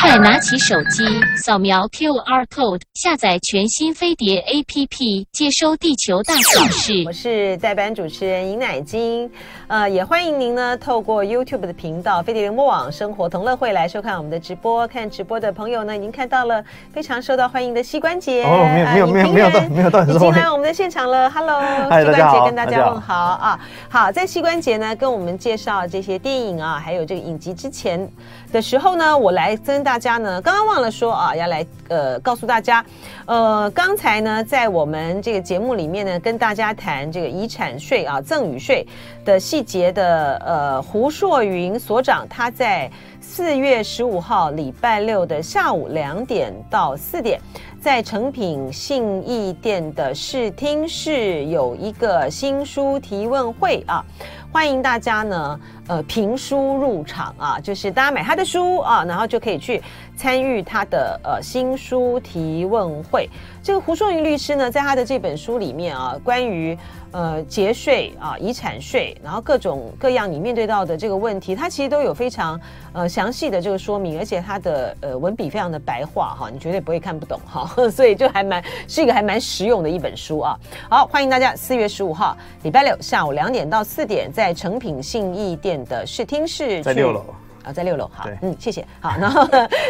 快拿起手机，扫描 QR code，下载全新飞碟 APP，接收地球大小事。我是代班主持人尹乃菁，呃，也欢迎您呢透过 YouTube 的频道飞碟联播网生活同乐会来收看我们的直播。看直播的朋友呢，已经看到了非常受到欢迎的膝关节。哦，没有没有没有没有到没有到，已经来 我们的现场了。Hello，膝关节跟大家问好啊。好，在膝关节呢跟我们介绍这些电影啊，还有这个影集之前的时候呢，我来跟大家呢，刚刚忘了说啊，要来呃告诉大家，呃，刚才呢在我们这个节目里面呢，跟大家谈这个遗产税啊、赠与税的细节的呃胡硕云所长，他在四月十五号礼拜六的下午两点到四点，在诚品信义店的视听室有一个新书提问会啊。欢迎大家呢，呃，评书入场啊，就是大家买他的书啊，然后就可以去参与他的呃新书提问会。这个胡硕云律师呢，在他的这本书里面啊，关于呃节税啊、遗产税，然后各种各样你面对到的这个问题，它其实都有非常呃详细的这个说明，而且它的呃文笔非常的白话哈，你绝对不会看不懂哈，所以就还蛮是一个还蛮实用的一本书啊。好，欢迎大家四月十五号礼拜六下午两点到四点。在诚品信义店的试听室，在六楼啊，在六楼。好，嗯，谢谢。好，然后，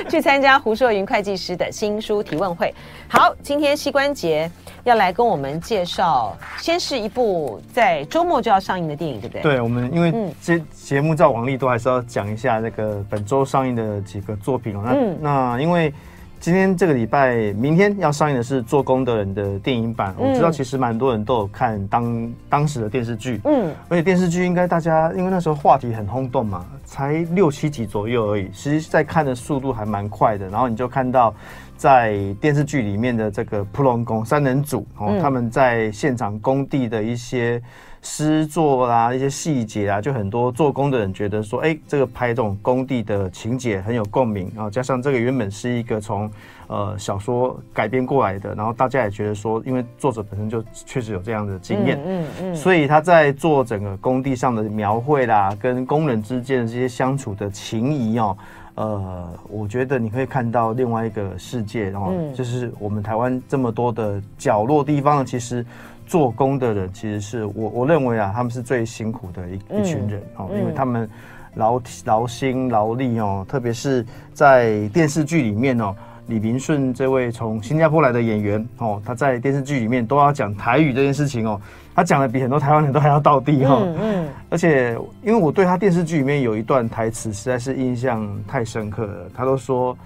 去参加胡硕云会计师的新书提问会。好，今天膝关节要来跟我们介绍，先是一部在周末就要上映的电影，对不对？对，我们因为节节目照往例都还是要讲一下那个本周上映的几个作品哦。那、嗯、那因为。今天这个礼拜，明天要上映的是《做工的人》的电影版。我知道其实蛮多人都有看当当时的电视剧，嗯，而且电视剧应该大家因为那时候话题很轰动嘛，才六七集左右而已，其实在看的速度还蛮快的。然后你就看到在电视剧里面的这个普龙宫三人组哦，他们在现场工地的一些。施作啦，一些细节啊，就很多做工的人觉得说，哎、欸，这个拍这种工地的情节很有共鸣啊。然后加上这个原本是一个从呃小说改编过来的，然后大家也觉得说，因为作者本身就确实有这样的经验，嗯嗯，嗯，所以他在做整个工地上的描绘啦，跟工人之间的这些相处的情谊哦，呃，我觉得你可以看到另外一个世界，然后就是我们台湾这么多的角落地方呢，其实。做工的人其实是我我认为啊，他们是最辛苦的一一群人哦，因为他们劳劳心劳力哦，特别是在电视剧里面哦，李明顺这位从新加坡来的演员哦，他在电视剧里面都要讲台语这件事情哦，他讲的比很多台湾人都还要到地哈，嗯，而且因为我对他电视剧里面有一段台词实在是印象太深刻了，他都说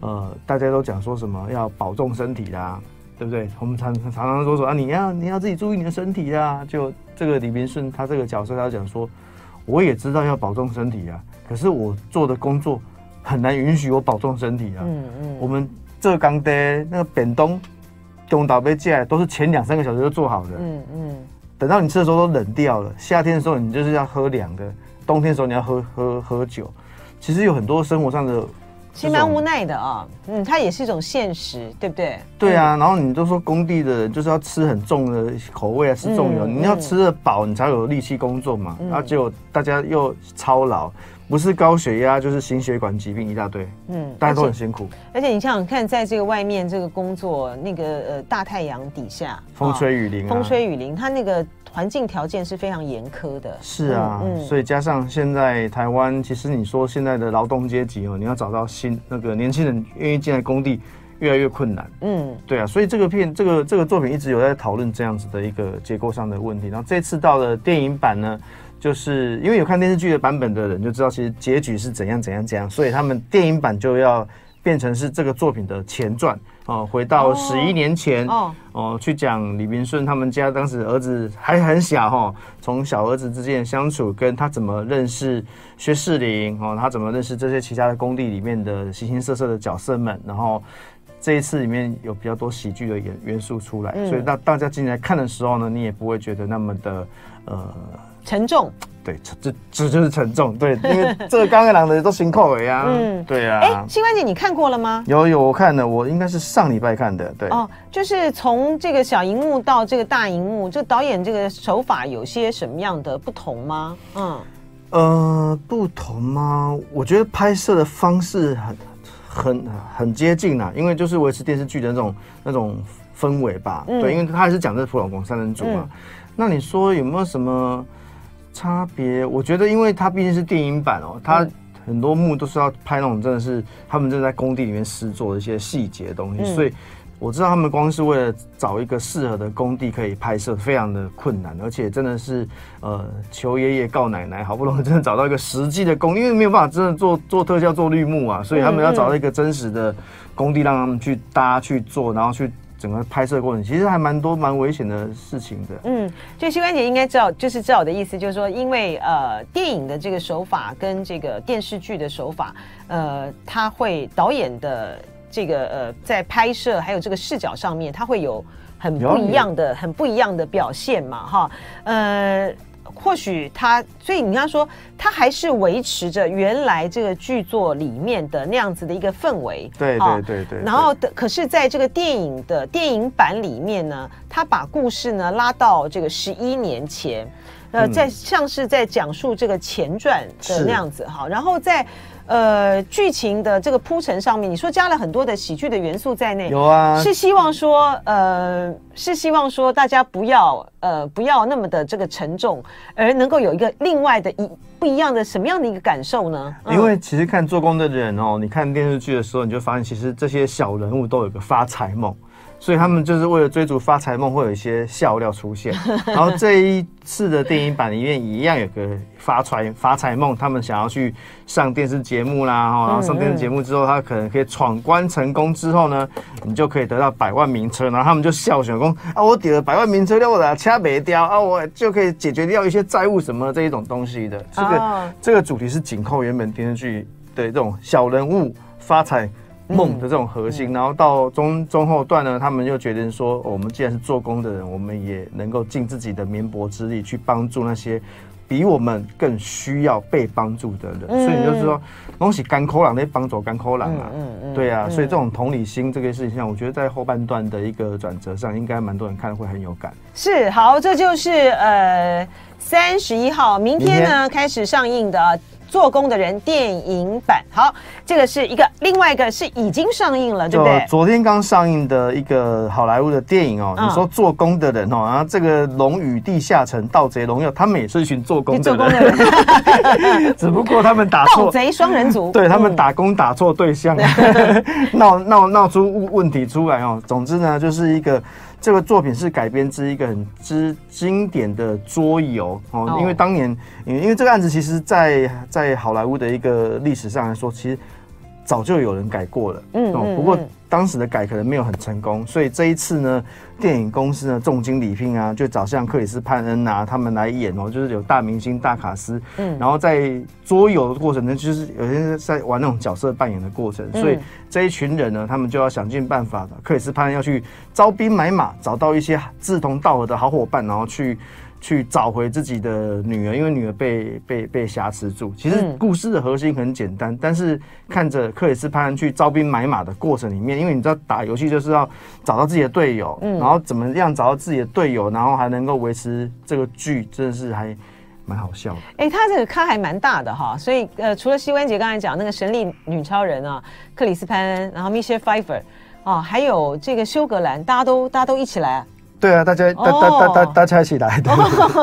呃，大家都讲说什么要保重身体啦。对不对？我们常常常说说啊，你要你要自己注意你的身体啊。就这个李明顺他这个角色，他讲说，我也知道要保重身体啊，可是我做的工作很难允许我保重身体啊。嗯嗯。我们浙江的那个扁冬东岛杯进来都是前两三个小时就做好的。嗯嗯。等到你吃的时候都冷掉了，夏天的时候你就是要喝凉的，冬天的时候你要喝喝喝酒。其实有很多生活上的。其实蛮无奈的啊，嗯，它也是一种现实，对不对？对啊，然后你都说工地的人就是要吃很重的口味啊，吃重油，你要吃得饱，你才有力气工作嘛。然后结果大家又操劳，不是高血压就是心血管疾病一大堆，嗯，大家都很辛苦。而且你想想看，在这个外面这个工作，那个呃大太阳底下，风吹雨淋，风吹雨淋，它那个。环境条件是非常严苛的，是啊，嗯，所以加上现在台湾，其实你说现在的劳动阶级哦，你要找到新那个年轻人愿意进来工地，越来越困难，嗯，对啊，所以这个片，这个这个作品一直有在讨论这样子的一个结构上的问题。然后这次到了电影版呢，就是因为有看电视剧的版本的人就知道，其实结局是怎样怎样怎样，所以他们电影版就要变成是这个作品的前传。哦，回到十一年前哦，哦，去讲李明顺他们家当时儿子还很小哈，从小儿子之间的相处，跟他怎么认识薛世林哦，他怎么认识这些其他的工地里面的形形色色的角色们，然后这一次里面有比较多喜剧的元元素出来，所以大大家进来看的时候呢，你也不会觉得那么的呃沉重。对，这这就是沉重。对，因为 这个刚刚讲的都辛苦了呀。嗯，对呀、啊。哎，新关姐你看过了吗？有有，我看了，我应该是上礼拜看的。对哦，就是从这个小荧幕到这个大荧幕，这导演这个手法有些什么样的不同吗？嗯，呃，不同吗？我觉得拍摄的方式很很很接近啊，因为就是维持电视剧的那种那种氛围吧。嗯、对，因为他还是讲的是普老公三人组嘛。嗯、那你说有没有什么差别？我觉得，因为它毕竟是电影版哦，它很多幕都是要拍那种真的是他们正在工地里面施作的一些细节的东西，嗯、所以。我知道他们光是为了找一个适合的工地可以拍摄，非常的困难，而且真的是呃求爷爷告奶奶，好不容易真的找到一个实际的工，因为没有办法真的做做特效做绿幕啊，所以他们要找到一个真实的工地让他们去搭去做，然后去整个拍摄过程，其实还蛮多蛮危险的事情的。嗯，就膝关节应该知道，就是知道我的意思，就是说，因为呃电影的这个手法跟这个电视剧的手法，呃，它会导演的。这个呃，在拍摄还有这个视角上面，它会有很不一样的、很不一样的表现嘛，哈，呃，或许他，所以你刚说，他还是维持着原来这个剧作里面的那样子的一个氛围，对对对对。然后的，可是在这个电影的电影版里面呢，他把故事呢拉到这个十一年前，呃，在像是在讲述这个前传的那样子哈，然后在。呃，剧情的这个铺陈上面，你说加了很多的喜剧的元素在内，有啊，是希望说，呃，是希望说大家不要，呃，不要那么的这个沉重，而能够有一个另外的一不一样的什么样的一个感受呢？因为其实看做工的人哦，你看电视剧的时候，你就发现其实这些小人物都有个发财梦。所以他们就是为了追逐发财梦，会有一些笑料出现。然后这一次的电影版里面一样有个发财发财梦，他们想要去上电视节目啦，然后上电视节目之后，他可能可以闯关成功之后呢，你就可以得到百万名车。然后他们就笑选说啊，我抵了百万名车，我把它掐没掉啊，我就可以解决掉一些债务什么这一种东西的。这个这个主题是紧扣原本电视剧的这种小人物发财。梦的这种核心，然后到中中后段呢，他们又决定说，哦，我们既然是做工的人，我们也能够尽自己的绵薄之力去帮助那些比我们更需要被帮助的人。嗯、所以你就是说，恭喜干扣狼那帮走干扣狼啊，嗯嗯，对啊，所以这种同理心这个事情上，我觉得在后半段的一个转折上，应该蛮多人看了会很有感。是，好，这就是呃三十一号，明天呢天开始上映的。做工的人电影版，好，这个是一个，另外一个是已经上映了，对不对？昨天刚上映的一个好莱坞的电影哦，嗯、你说做工的人哦，然后这个《龙与地下城：盗贼荣耀》，他们也是一群做工的人，做工的人 只不过他们打错盗贼双人组，对他们打工打错对象，闹闹闹出问题出来哦。总之呢，就是一个。这个作品是改编自一个很之经典的桌游哦，因为当年，因为因为这个案子，其实在在好莱坞的一个历史上来说，其实早就有人改过了，嗯，不过。当时的改可能没有很成功，所以这一次呢，电影公司呢重金礼聘啊，就找像克里斯潘恩啊他们来演哦，就是有大明星大卡司，嗯，然后在桌游的过程呢，就是有些人在玩那种角色扮演的过程，所以这一群人呢，他们就要想尽办法的，克里斯潘恩要去招兵买马，找到一些志同道合的好伙伴，然后去。去找回自己的女儿，因为女儿被被被挟持住。其实故事的核心很简单，嗯、但是看着克里斯潘恩去招兵买马的过程里面，因为你知道打游戏就是要找到自己的队友，嗯、然后怎么样找到自己的队友，然后还能够维持这个剧，真的是还蛮好笑的。哎、欸，他这个咖还蛮大的哈，所以呃，除了膝关节刚才讲那个神力女超人啊，克里斯潘恩，然后 Michelle Pfeiffer 啊，还有这个休格兰，大家都大家都一起来啊。对啊，大家大大大大大家一起来，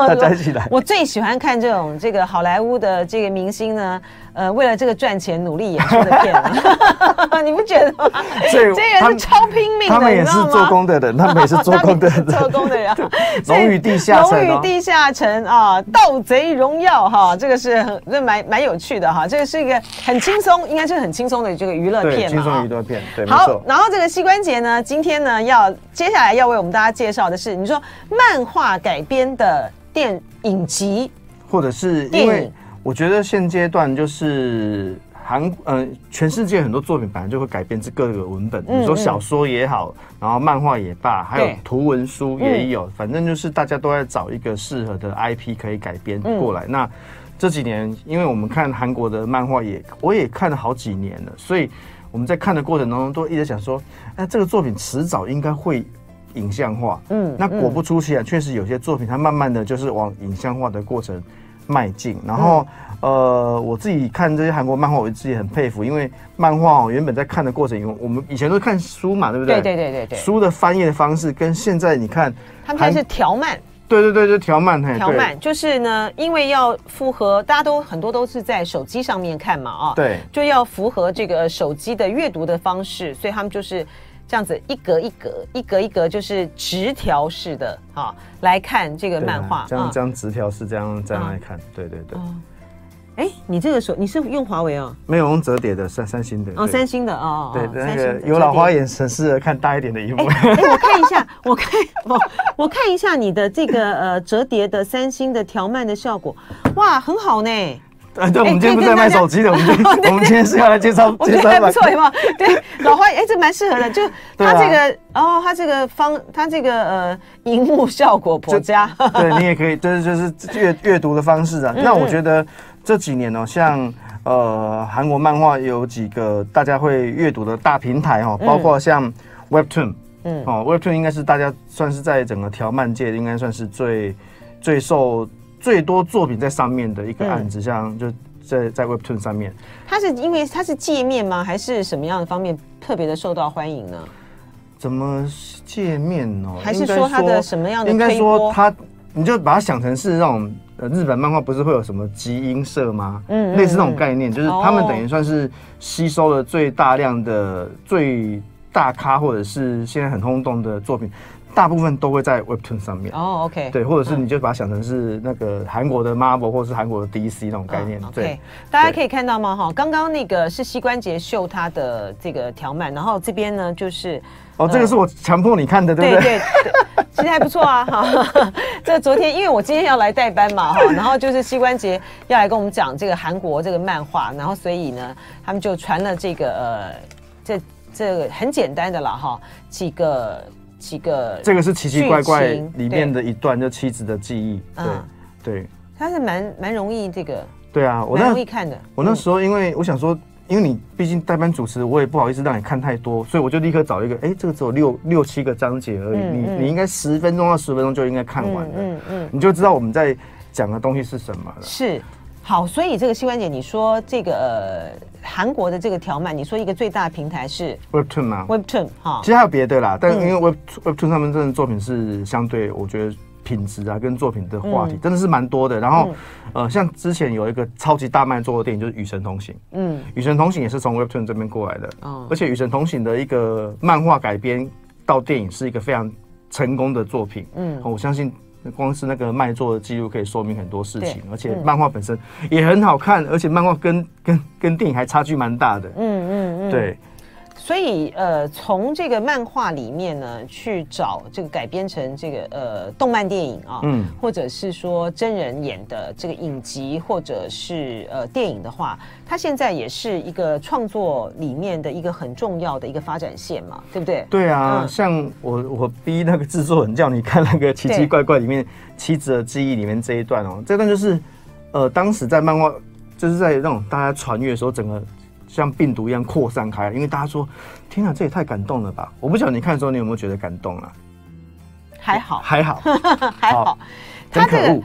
大家一起来。我最喜欢看这种这个好莱坞的这个明星呢，呃，为了这个赚钱努力演出的片，你不觉得吗？这个是超拼命的，他们也是做工的人，他们也是做工的人，做工的人。龙与地下，龙与地下城啊，盗贼荣耀哈，这个是很这蛮蛮有趣的哈，这个是一个很轻松，应该是很轻松的这个娱乐片，轻松娱乐片。对，好，然后这个膝关节呢，今天呢要接下来要为我们大家介绍的是，你说漫画改编的电影集，或者是因为我觉得现阶段就是韩呃全世界很多作品本来就会改编自各个文本，你说小说也好，然后漫画也罢，还有图文书也有，反正就是大家都在找一个适合的 IP 可以改编过来。那这几年，因为我们看韩国的漫画也我也看了好几年了，所以我们在看的过程当中都一直想说，哎，这个作品迟早应该会。影像化，嗯，那果不出其然，确实有些作品它慢慢的就是往影像化的过程迈进。然后，嗯、呃，我自己看这些韩国漫画，我自己很佩服，因为漫画哦，原本在看的过程，因为我们以前都是看书嘛，对不对？对对对对对。书的翻页的方式跟现在你看，他们现在是条漫。对对对，就条漫，条漫就是呢，因为要符合大家都很多都是在手机上面看嘛，啊，对，就要符合这个手机的阅读的方式，所以他们就是这样子一格一格，一格一格，就是直条式的啊来看这个漫画，这样这样直条式这样这样来看，对对对。哎，你这个手你是用华为哦？没有用折叠的，三三星的哦，三星的哦。对，那个有老花眼，很适合看大一点的萤幕。哎，我看一下，我看我我看一下你的这个呃折叠的三星的条漫的效果，哇，很好呢。对，我们今天不是在卖手机的，我们我们今天是要来介绍介绍。还不错，有没有？对，老花眼，哎，这蛮适合的。就 它这个哦，它这个方，它这个呃荧幕效果颇佳。对你也可以，就是就是阅阅读的方式啊。那我觉得。这几年呢，像呃韩国漫画有几个大家会阅读的大平台哦，包括像 Webtoon，嗯，哦，Webtoon 应该是大家算是在整个条漫界应该算是最最受最多作品在上面的一个案子，像就在在 Webtoon 上面。它是因为它是界面吗？还是什么样的方面特别的受到欢迎呢？怎么界面哦？还是说它的什么样的？应该说它，你就把它想成是那种。呃，日本漫画不是会有什么集英社吗？嗯，类似那种概念，就是他们等于算是吸收了最大量的最大咖，或者是现在很轰动的作品，大部分都会在 Webtoon 上面。哦，OK，对，或者是你就把它想成是那个韩国的 Marvel 或者是韩国的 DC 那种概念。对，大家可以看到吗？哈，刚刚那个是膝关节秀它的这个条漫，然后这边呢就是。哦，这个是我强迫你看的，对不对？对对，其实还不错啊，哈。这昨天因为我今天要来代班嘛，哈，然后就是膝关节要来跟我们讲这个韩国这个漫画，然后所以呢，他们就传了这个呃，这这个很简单的了哈，几个几个。这个是奇奇怪怪里面的一段，就妻子的记忆，对对。它是蛮蛮容易这个。对啊，我那容易看的。我那时候因为我想说。因为你毕竟代班主持，我也不好意思让你看太多，所以我就立刻找一个，哎，这个只有六六七个章节而已，嗯、你你应该十分钟到十分钟就应该看完了，嗯嗯，嗯你就知道我们在讲的东西是什么了。是，好，所以这个膝关节，你说这个呃韩国的这个条漫，你说一个最大的平台是 Webtoon 吗？Webtoon 哈，其实还有别的啦，但因为 Web、嗯、Webtoon 上面真的作品是相对，我觉得。品质啊，跟作品的话题真的是蛮多的。然后，呃，像之前有一个超级大卖座的电影，就是《与神同行》。嗯，《与神同行》也是从 Webtoon 这边过来的。哦，而且《与神同行》的一个漫画改编到电影是一个非常成功的作品。嗯，我相信光是那个卖座的记录可以说明很多事情。而且漫画本身也很好看，而且漫画跟跟跟电影还差距蛮大的。嗯嗯嗯，对。所以，呃，从这个漫画里面呢，去找这个改编成这个呃动漫电影啊，嗯，或者是说真人演的这个影集，或者是呃电影的话，它现在也是一个创作里面的一个很重要的一个发展线嘛，对不对？对啊，嗯、像我我逼那个制作人叫你看那个奇奇怪怪里面妻子的记忆里面这一段哦，这段就是呃当时在漫画就是在那种大家传阅的时候，整个。像病毒一样扩散开，因为大家说：“天啊，这也太感动了吧！”我不晓得你看的时候，你有没有觉得感动啊？还好，还好，还好。他这个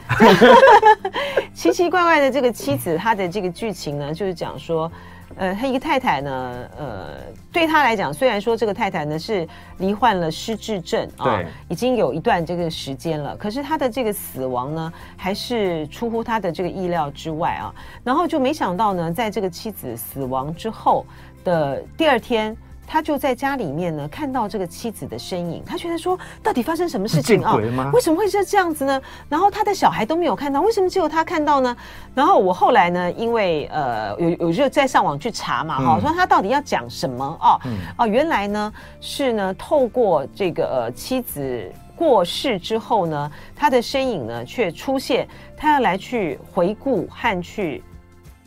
奇奇怪怪的这个妻子，他的这个剧情呢，就是讲说。呃，他一个太太呢，呃，对他来讲，虽然说这个太太呢是罹患了失智症啊，已经有一段这个时间了，可是他的这个死亡呢，还是出乎他的这个意料之外啊。然后就没想到呢，在这个妻子死亡之后的第二天。他就在家里面呢，看到这个妻子的身影，他觉得说，到底发生什么事情啊？为什么会是这样子呢？然后他的小孩都没有看到，为什么只有他看到呢？然后我后来呢，因为呃有有就在上网去查嘛，哈、嗯，说他到底要讲什么哦、嗯、哦，原来呢是呢透过这个呃妻子过世之后呢，他的身影呢却出现，他要来去回顾和去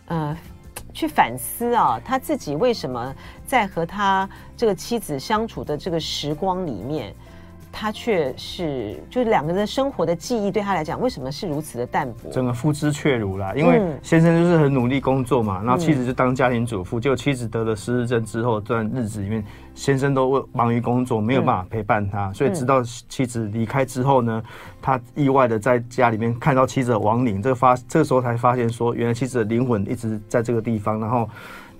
呃。去反思啊，他自己为什么在和他这个妻子相处的这个时光里面，他却是就是两个人生活的记忆对他来讲，为什么是如此的淡薄？整个付之却如啦。因为先生就是很努力工作嘛，然后妻子就当家庭主妇。结果妻子得了失智症之后，这段日子里面，先生都忙于工作，没有办法陪伴他。所以直到妻子离开之后呢，他意外的在家里面看到妻子的亡灵，这个发这个时候才发现说，原来妻子的灵魂一直在这个地方，然后。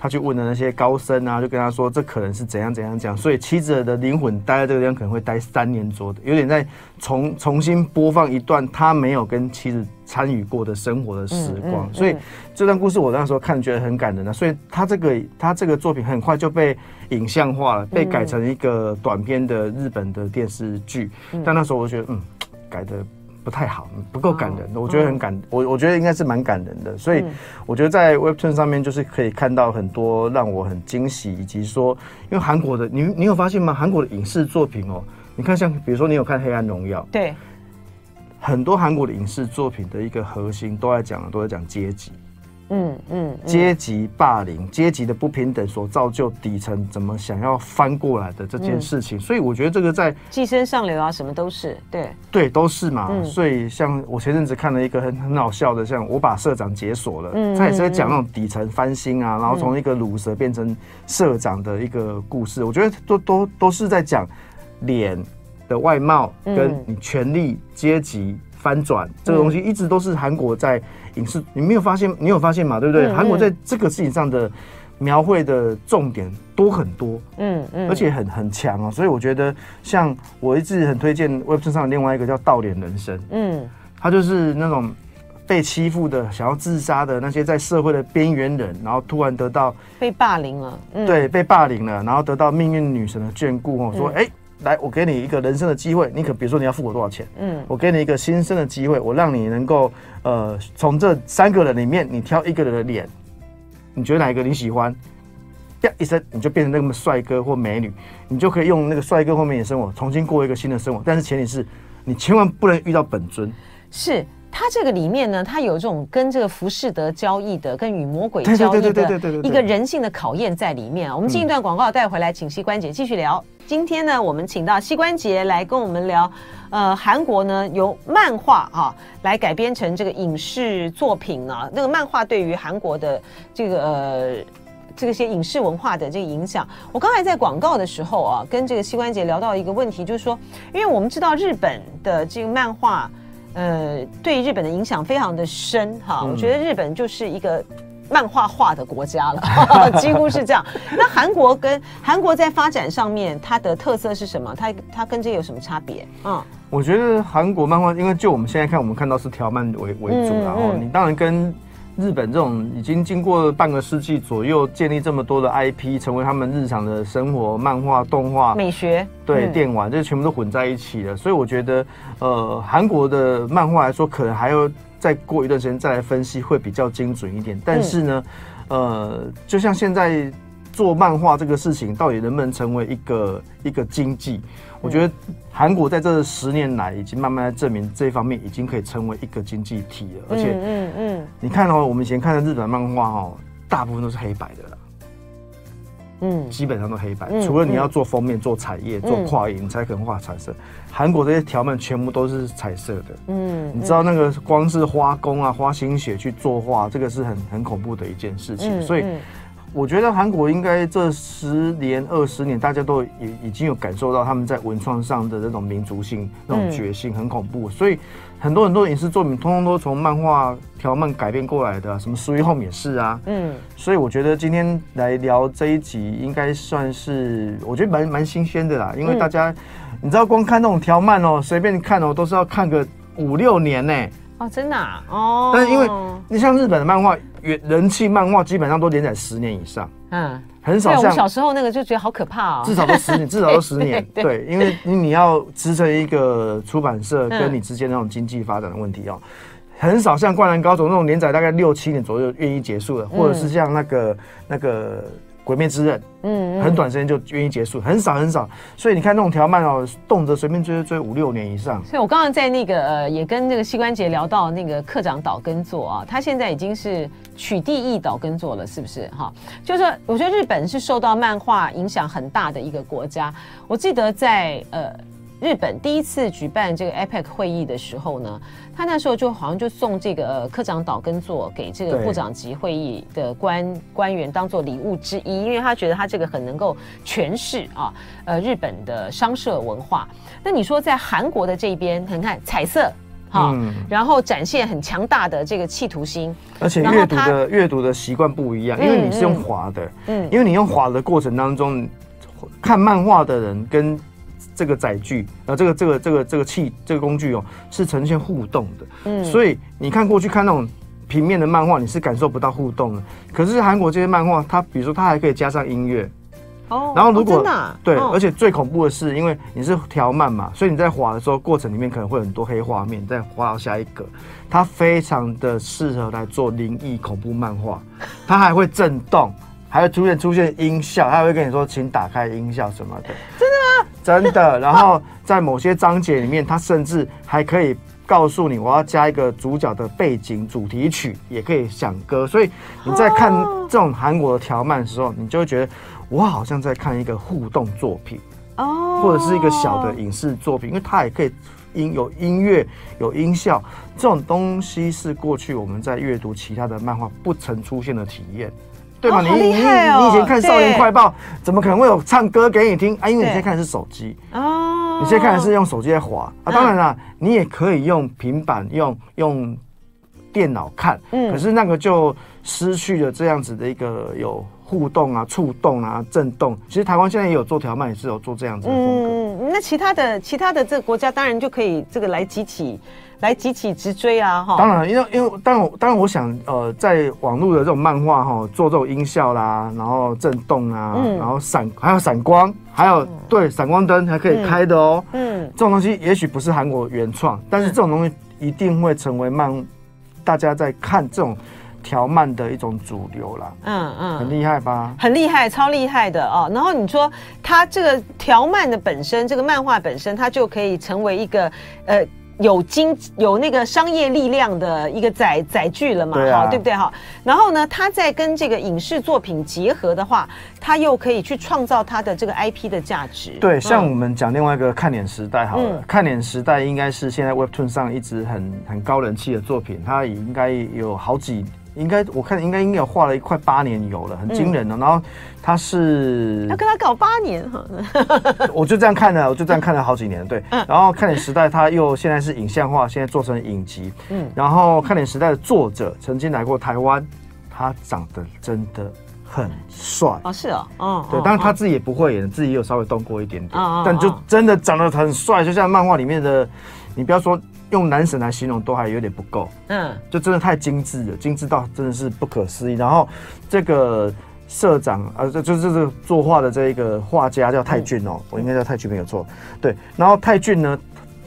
他去问了那些高僧啊，就跟他说，这可能是怎样怎样讲，所以妻子的灵魂待在这个地方可能会待三年左右，有点在重重新播放一段他没有跟妻子参与过的生活的时光，所以这段故事我那时候看觉得很感人啊，所以他这个他这个作品很快就被影像化了，被改成一个短片的日本的电视剧，但那时候我觉得嗯，改的。不太好，不够感人。我觉得很感，我我觉得应该是蛮感人的。所以我觉得在 Webtoon 上面就是可以看到很多让我很惊喜，以及说，因为韩国的你你有发现吗？韩国的影视作品哦，你看像比如说你有看《黑暗荣耀》，对，很多韩国的影视作品的一个核心都在讲都在讲阶级。嗯嗯，阶级霸凌、阶级的不平等所造就底层怎么想要翻过来的这件事情，所以我觉得这个在寄生上流啊，什么都是对对都是嘛。所以像我前阵子看了一个很很好笑的，像我把社长解锁了，他也是在讲那种底层翻新啊，然后从一个卤蛇变成社长的一个故事。我觉得都都都是在讲脸的外貌跟你权力阶级翻转这个东西，一直都是韩国在。影视，你没有发现？你有发现吗？对不对？韩、嗯嗯、国在这个事情上的描绘的重点多很多，嗯嗯，而且很很强哦。所以我觉得，像我一直很推荐 Webtoon 上另外一个叫《倒脸人生》，嗯，他就是那种被欺负的、想要自杀的那些在社会的边缘人，然后突然得到被霸凌了，嗯、对，被霸凌了，然后得到命运女神的眷顾哦，说哎。欸来，我给你一个人生的机会，你可比如说你要付我多少钱？嗯，我给你一个新生的机会，我让你能够呃，从这三个人里面你挑一个人的脸，你觉得哪一个你喜欢？啪一声，你就变成那么帅哥或美女，你就可以用那个帅哥或美女的生活重新过一个新的生活。但是前提是你千万不能遇到本尊。是。他这个里面呢，它有这种跟这个浮士德交易的，跟与魔鬼交易的一个人性的考验在里面啊。我们进一段广告带回来，请膝关节继续聊。今天呢，我们请到膝关节来跟我们聊，呃，韩国呢由漫画啊来改编成这个影视作品啊，那个漫画对于韩国的这个呃这个些影视文化的这个影响。我刚才在广告的时候啊，跟这个膝关节聊到一个问题，就是说，因为我们知道日本的这个漫画。呃，对日本的影响非常的深哈，嗯、我觉得日本就是一个漫画化的国家了，几乎是这样。那韩国跟韩国在发展上面，它的特色是什么？它它跟这有什么差别？嗯，我觉得韩国漫画，因为就我们现在看，我们看到是条漫为为主，然后你当然跟。日本这种已经经过了半个世纪左右建立这么多的 IP，成为他们日常的生活、漫画、动画、美学，对、嗯、电玩，这全部都混在一起了。所以我觉得，呃，韩国的漫画来说，可能还要再过一段时间再来分析，会比较精准一点。但是呢，嗯、呃，就像现在做漫画这个事情，到底能不能成为一个一个经济？我觉得韩国在这十年来已经慢慢在证明这方面已经可以成为一个经济体了，而且，嗯嗯，你看哦，我们以前看的日本漫画哦，大部分都是黑白的啦，嗯，基本上都黑白，除了你要做封面、做彩页、做跨页，你才可能画彩色。韩国这些条漫全部都是彩色的，嗯，你知道那个光是花工啊，花心血去作画，这个是很很恐怖的一件事情，所以。我觉得韩国应该这十年、二十年，大家都已已经有感受到他们在文创上的那种民族性、那种决心，很恐怖。所以很多很多影视作品，通通都从漫画条漫改编过来的，什么《Sweet Home》也是啊。嗯。所以我觉得今天来聊这一集，应该算是我觉得蛮蛮新鲜的啦。因为大家，你知道，光看那种条漫哦，随便看哦，都是要看个五六年呢。哦，真的啊？哦。但是因为你像日本的漫画。人气漫画基本上都连载十年以上，嗯，很少像我小时候那个就觉得好可怕哦，至少都十年，至少都十年，对，因为你你要支撑一个出版社跟你之间那种经济发展的问题哦，很少像《灌篮高手》那种连载大概六七年左右愿意结束的，或者是像那个那个。鬼灭之刃，嗯，很短时间就愿意结束，很少很少，所以你看那种条漫哦，动辄随便追追五六年以上。所以我刚刚在那个呃，也跟那个膝关节聊到那个课长岛根作啊，他现在已经是取缔役岛根作了，是不是？哈，就是说，我觉得日本是受到漫画影响很大的一个国家。我记得在呃日本第一次举办这个 APEC 会议的时候呢，他那时候就好像就送这个、呃、科长岛根座给这个部长级会议的官官员当做礼物之一，因为他觉得他这个很能够诠释啊，呃，日本的商社文化。那你说在韩国的这边，你看彩色。好，嗯、然后展现很强大的这个企图心，而且阅读的阅读的习惯不一样，因为你是用滑的，嗯，因为你用滑的过程当中，看漫画的人跟这个载具，呃，这个这个这个这个器这个工具哦，是呈现互动的，嗯，所以你看过去看那种平面的漫画，你是感受不到互动的。可是韩国这些漫画，它比如说它还可以加上音乐。然后如果、哦啊、对，哦、而且最恐怖的是，因为你是调慢嘛，所以你在滑的时候，过程里面可能会有很多黑画面。再滑到下一个，它非常的适合来做灵异恐怖漫画。它还会震动，还会出现出现音效，它还会跟你说，请打开音效什么的。真的吗？真的。然后在某些章节里面，他甚至还可以告诉你，我要加一个主角的背景主题曲，也可以想歌。所以你在看这种韩国的条漫的时候，你就会觉得。我好像在看一个互动作品哦，或者是一个小的影视作品，因为它也可以音有音乐有音效，这种东西是过去我们在阅读其他的漫画不曾出现的体验，对吧？你你你以前看《少年快报》，怎么可能会有唱歌给你听啊？因为你现在看的是手机哦，你现在看的是用手机在滑啊。当然啦，你也可以用平板用用电脑看，嗯，可是那个就失去了这样子的一个有。互动啊，触动啊，震动。其实台湾现在也有做条漫，也是有做这样子的风格。嗯，那其他的其他的这个国家当然就可以这个来激起来急起直追啊，哈。当然，因为因为当然当然，我想呃，在网络的这种漫画哈，做这种音效啦，然后震动啊，嗯、然后闪还有闪光，还有、嗯、对闪光灯还可以开的哦。嗯，这种东西也许不是韩国原创，但是这种东西一定会成为漫大家在看这种。条漫的一种主流啦，嗯嗯，很厉害吧？很厉害，超厉害的哦。然后你说它这个条漫的本身，这个漫画本身，它就可以成为一个呃有经有那个商业力量的一个载载具了嘛？哈啊，对不对哈？然后呢，它在跟这个影视作品结合的话，它又可以去创造它的这个 IP 的价值。对，像我们讲另外一个看脸时代好了，嗯、看脸时代应该是现在 Webtoon 上一直很很高人气的作品，它也应该有好几。应该我看应该应该有画了一块八年有了，很惊人的。嗯、然后他是要跟他搞八年哈，我就这样看了，我就这样看了好几年。对，嗯、然后看脸时代他又现在是影像化，现在做成影集。嗯，然后看脸时代的作者曾经来过台湾，他长得真的很帅哦，是哦，哦，对，当然他自己也不会演，自己也有稍微动过一点点，哦、但就真的长得很帅，就像漫画里面的，你不要说。用男神来形容都还有点不够，嗯，就真的太精致了，精致到真的是不可思议。然后这个社长，呃，这就是这个作画的这一个画家叫泰俊哦，我应该叫泰俊没有错，对。然后泰俊呢，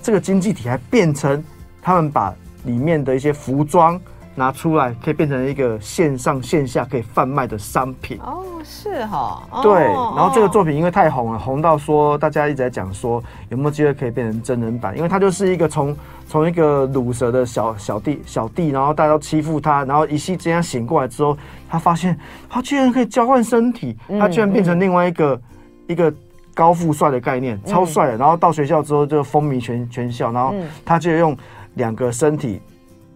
这个经济体还变成他们把里面的一些服装。拿出来可以变成一个线上线下可以贩卖的商品哦，是哈，哦、对。然后这个作品因为太红了，红到说大家一直在讲说有没有机会可以变成真人版，因为他就是一个从从一个卤蛇的小小弟小弟，然后大家都欺负他，然后一夕之间醒过来之后，他发现他居然可以交换身体，他居然变成另外一个、嗯、一个高富帅的概念，超帅的。然后到学校之后就风靡全全校，然后他就用两个身体。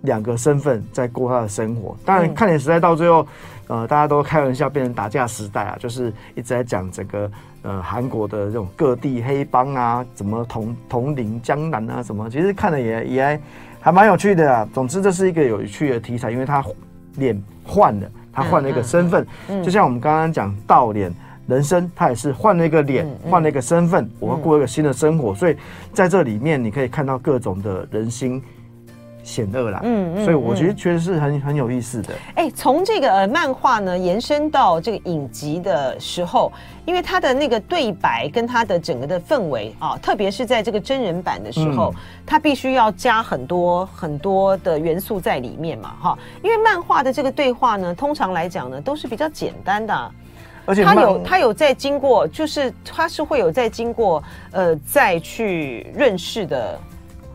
两个身份在过他的生活，当然看脸时代到最后，呃，大家都开玩笑变成打架时代啊，就是一直在讲整个呃韩国的这种各地黑帮啊，怎么统统领江南啊，什么，其实看的也也还还蛮有趣的啊。总之这是一个有趣的题材，因为他脸换了，他换了一个身份，嗯嗯嗯、就像我们刚刚讲倒脸人生，他也是换了一个脸，换、嗯。嗯、了一个身份，我要过一个新的生活，所以在这里面你可以看到各种的人心。险恶啦，嗯，嗯，所以我觉得确实是很很有意思的。哎、欸，从这个呃漫画呢延伸到这个影集的时候，因为它的那个对白跟它的整个的氛围啊，特别是在这个真人版的时候，嗯、它必须要加很多很多的元素在里面嘛，哈。因为漫画的这个对话呢，通常来讲呢都是比较简单的，而且它有它有在经过，就是它是会有在经过呃再去认识的。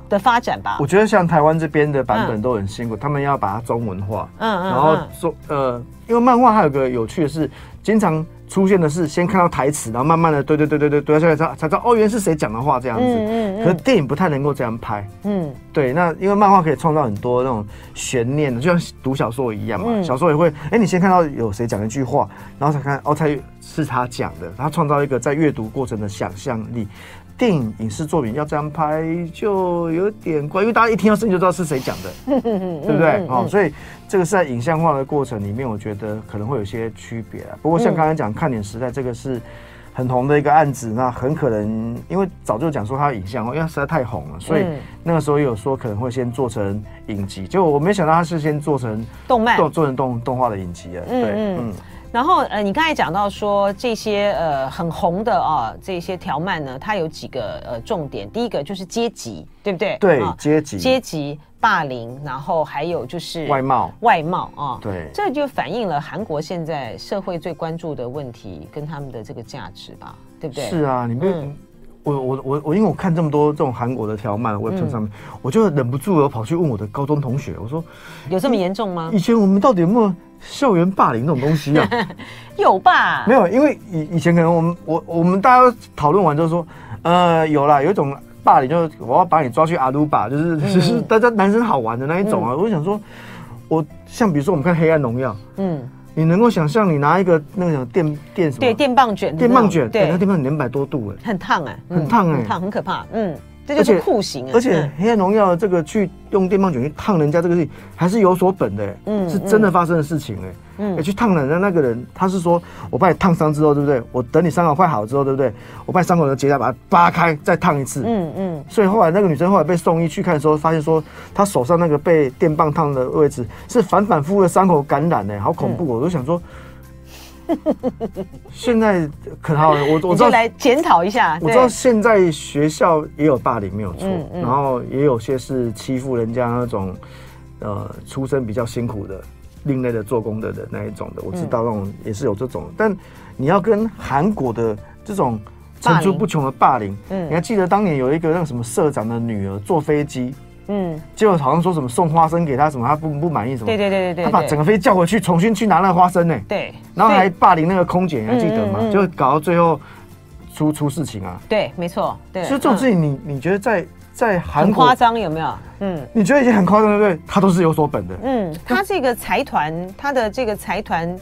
的发展吧，我觉得像台湾这边的版本都很辛苦，嗯、他们要把它中文化，嗯嗯，然后说呃，因为漫画还有个有趣的是，经常出现的是先看到台词，然后慢慢的对对对对对对下来，才才知道哦，原来是谁讲的话这样子。嗯嗯，嗯。可是电影不太能够这样拍。嗯。对，那因为漫画可以创造很多那种悬念的，就像读小说一样嘛。嗯、小说也会，哎，你先看到有谁讲一句话，然后才看哦，才是他讲的，他创造一个在阅读过程的想象力。电影影视作品要这样拍就有点怪，因为大家一听到声音就知道是谁讲的，对不对？哦，所以这个是在影像化的过程里面，我觉得可能会有些区别啊。不过像刚才讲《看点时代》这个是很红的一个案子，那很可能因为早就讲说它影像，因为它实在太红了，所以那个时候有说可能会先做成影集，结果我没想到它是先做成动漫，做做成动动画的影集了。对，嗯。然后呃，你刚才讲到说这些呃很红的啊，这些条漫呢，它有几个呃重点。第一个就是阶级，对不对？对，阶级、阶级霸凌，然后还有就是外貌，外貌啊。对，这就反映了韩国现在社会最关注的问题跟他们的这个价值吧，对不对？是啊，你们、嗯、我我我我，因为我看这么多这种韩国的条漫，我上面，嗯、我就忍不住我跑去问我的高中同学，我说有这么严重吗？以前我们到底有没有？校园霸凌这种东西啊，有吧？没有，因为以以前可能我们我我们大家讨论完之后说，呃，有啦，有一种霸凌就是我要把你抓去阿鲁巴，就是就是大家男生好玩的那一种啊。我想说，我像比如说我们看《黑暗荣耀》，嗯，你能够想象你拿一个那个电电什么？对，电棒卷，电棒卷，对，那电棒两百多度哎，很烫哎，很烫哎，很烫，很可怕，嗯。这就是酷刑啊！而且《黑暗荣耀》这个去用电棒卷去烫人家这个事情，还是有所本的，嗯，是真的发生的事情哎，嗯，去烫人家那个人，他是说我把你烫伤之后，对不对？我等你伤口快好之后，对不对？我把你伤口的结痂把它扒开，再烫一次，嗯嗯。所以后来那个女生后来被送医去看的时候，发现说她手上那个被电棒烫的位置是反反复复的伤口感染哎，好恐怖！我就想说。现在可好，我我知道来检讨一下。我知道现在学校也有霸凌，没有错。嗯嗯、然后也有些是欺负人家那种，呃，出身比较辛苦的、另类的做工的人那一种的。我知道那种也是有这种。嗯、但你要跟韩国的这种层出不穷的霸凌，嗯，你还记得当年有一个那个什么社长的女儿坐飞机？嗯，结果好像说什么送花生给他什么，他不不满意什么？对对对对对，他把整个飞机叫回去，重新去拿那个花生呢。对，然后还霸凌那个空姐，你还记得吗？就搞到最后出出事情啊。对，没错。对，所以这种事情，你你觉得在在韩国很夸张有没有？嗯，你觉得已经很夸张，对不对？他都是有所本的。嗯，他这个财团，他的这个财团。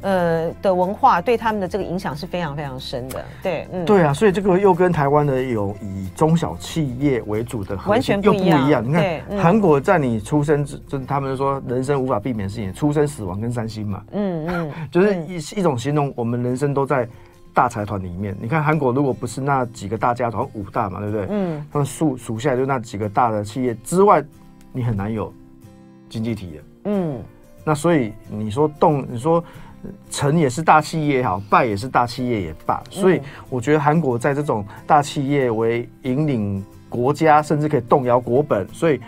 呃的文化对他们的这个影响是非常非常深的，对，嗯，对啊，所以这个又跟台湾的有以中小企业为主的完全不一样。你看韩国在你出生之，就他们说人生无法避免的事情，出生、死亡跟三星嘛，嗯嗯，就是一一种形容我们人生都在大财团里面。你看韩国如果不是那几个大家团五大嘛，对不对？嗯，他们数数下来就那几个大的企业之外，你很难有经济体的。嗯，那所以你说动，你说。成也是大企业也好，败也是大企业也罢，所以我觉得韩国在这种大企业为引领国家，甚至可以动摇国本，所以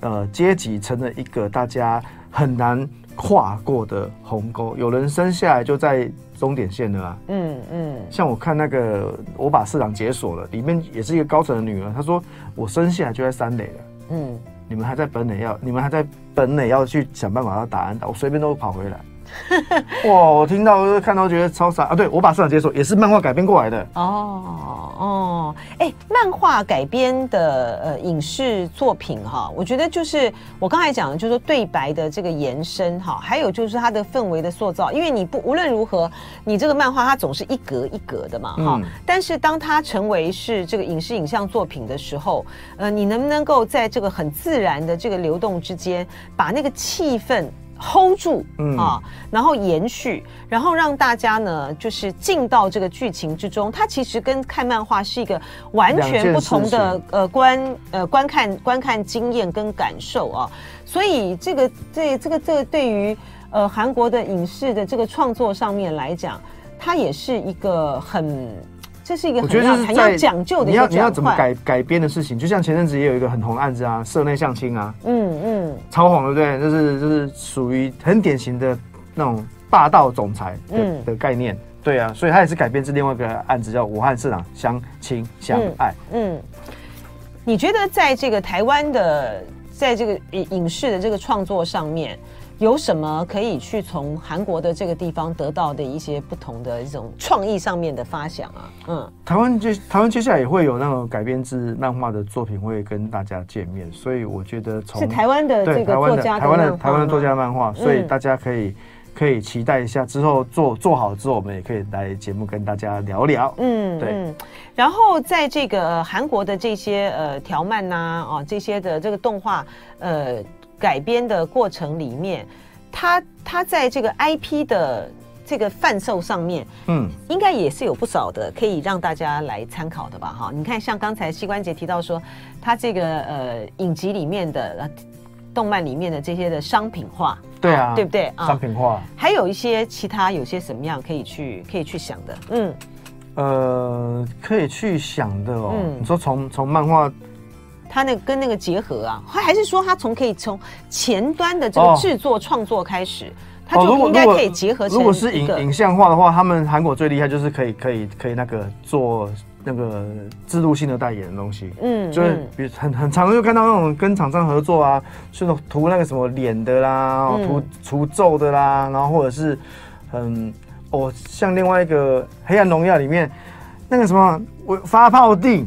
呃阶级成了一个大家很难跨过的鸿沟。有人生下来就在终点线了啊，嗯嗯，像我看那个我把市长解锁了，里面也是一个高层的女儿，她说我生下来就在三垒了，嗯，你们还在本垒要，你们还在本垒要去想办法要打安打，我随便都跑回来。哇！我听到看到觉得超傻啊！对，我把市场解锁也是漫画改编过来的哦哦，哎、欸，漫画改编的呃影视作品哈，我觉得就是我刚才讲的，就是说对白的这个延伸哈，还有就是它的氛围的塑造，因为你不无论如何，你这个漫画它总是一格一格的嘛哈，嗯、但是当它成为是这个影视影像作品的时候，呃，你能不能够在这个很自然的这个流动之间，把那个气氛。Hold 住，嗯啊，然后延续，然后让大家呢，就是进到这个剧情之中。它其实跟看漫画是一个完全不同的呃观呃观看观看经验跟感受啊。所以这个这这个这个对于呃韩国的影视的这个创作上面来讲，它也是一个很。这是一个很要很要讲究的，你要你要怎么改改编的事情，就像前阵子也有一个很红的案子啊，社内相亲啊，嗯嗯，超红，对不对？就是就是属于很典型的那种霸道总裁的、嗯、的概念，对啊，所以他也是改编自另外一个案子，叫《武汉市长相亲相爱》嗯。嗯，你觉得在这个台湾的，在这个影影视的这个创作上面，有什么可以去从韩国的这个地方得到的一些不同的一种创意上面的发想啊？嗯，台湾接台湾接下来也会有那种改编自漫画的作品会跟大家见面，所以我觉得从是台湾的这个作家台湾的台湾的作家漫画，所以大家可以。可以期待一下，之后做做好之后，我们也可以来节目跟大家聊聊。嗯，对。嗯、然后在这个韩国的这些呃条漫呐，啊这些的这个动画呃改编的过程里面，它它在这个 IP 的这个贩售上面，嗯，应该也是有不少的可以让大家来参考的吧？哈，你看像刚才膝关节提到说，它这个呃影集里面的。动漫里面的这些的商品化，对啊，对不对啊？商品化，还有一些其他有些什么样可以去可以去想的，嗯，呃，可以去想的哦。嗯、你说从从漫画，它那跟那个结合啊，还是说他从可以从前端的这个制作创、哦、作开始，它就应该可以结合成。如果是影影像化的话，他们韩国最厉害就是可以可以可以那个做。那个制度性的代言的东西，嗯，就是比如很很常就看到那种跟厂商合作啊，是涂那个什么脸的啦，涂除皱的啦，然后或者是很哦，像另外一个《黑暗荣耀》里面那个什么我发泡錠。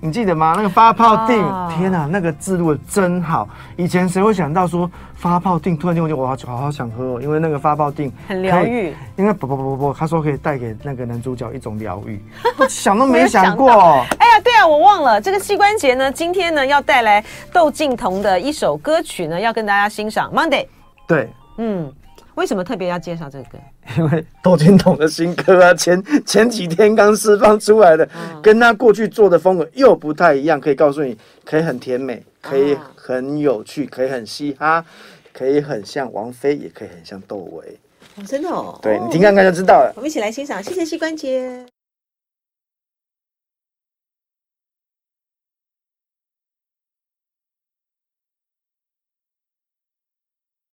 你记得吗？那个发泡定，哦、天哪，那个字录的真好。以前谁会想到说发泡定？突然间我就我好好好想喝哦，因为那个发泡定很疗愈。因为不不不不不，他说可以带给那个男主角一种疗愈，我想都没想过。哎呀，对啊，我忘了这个膝关节呢，今天呢要带来窦靖童的一首歌曲呢，要跟大家欣赏。Monday，对，嗯。为什么特别要介绍这个？因为窦靖童的新歌啊，前前几天刚释放出来的，哦、跟他过去做的风格又不太一样。可以告诉你，可以很甜美，可以很有趣，可以很嘻哈，可以很像王菲，也可以很像窦唯。哦，真的哦。对，你听看看就知道了。我们一起来欣赏，谢谢膝关节。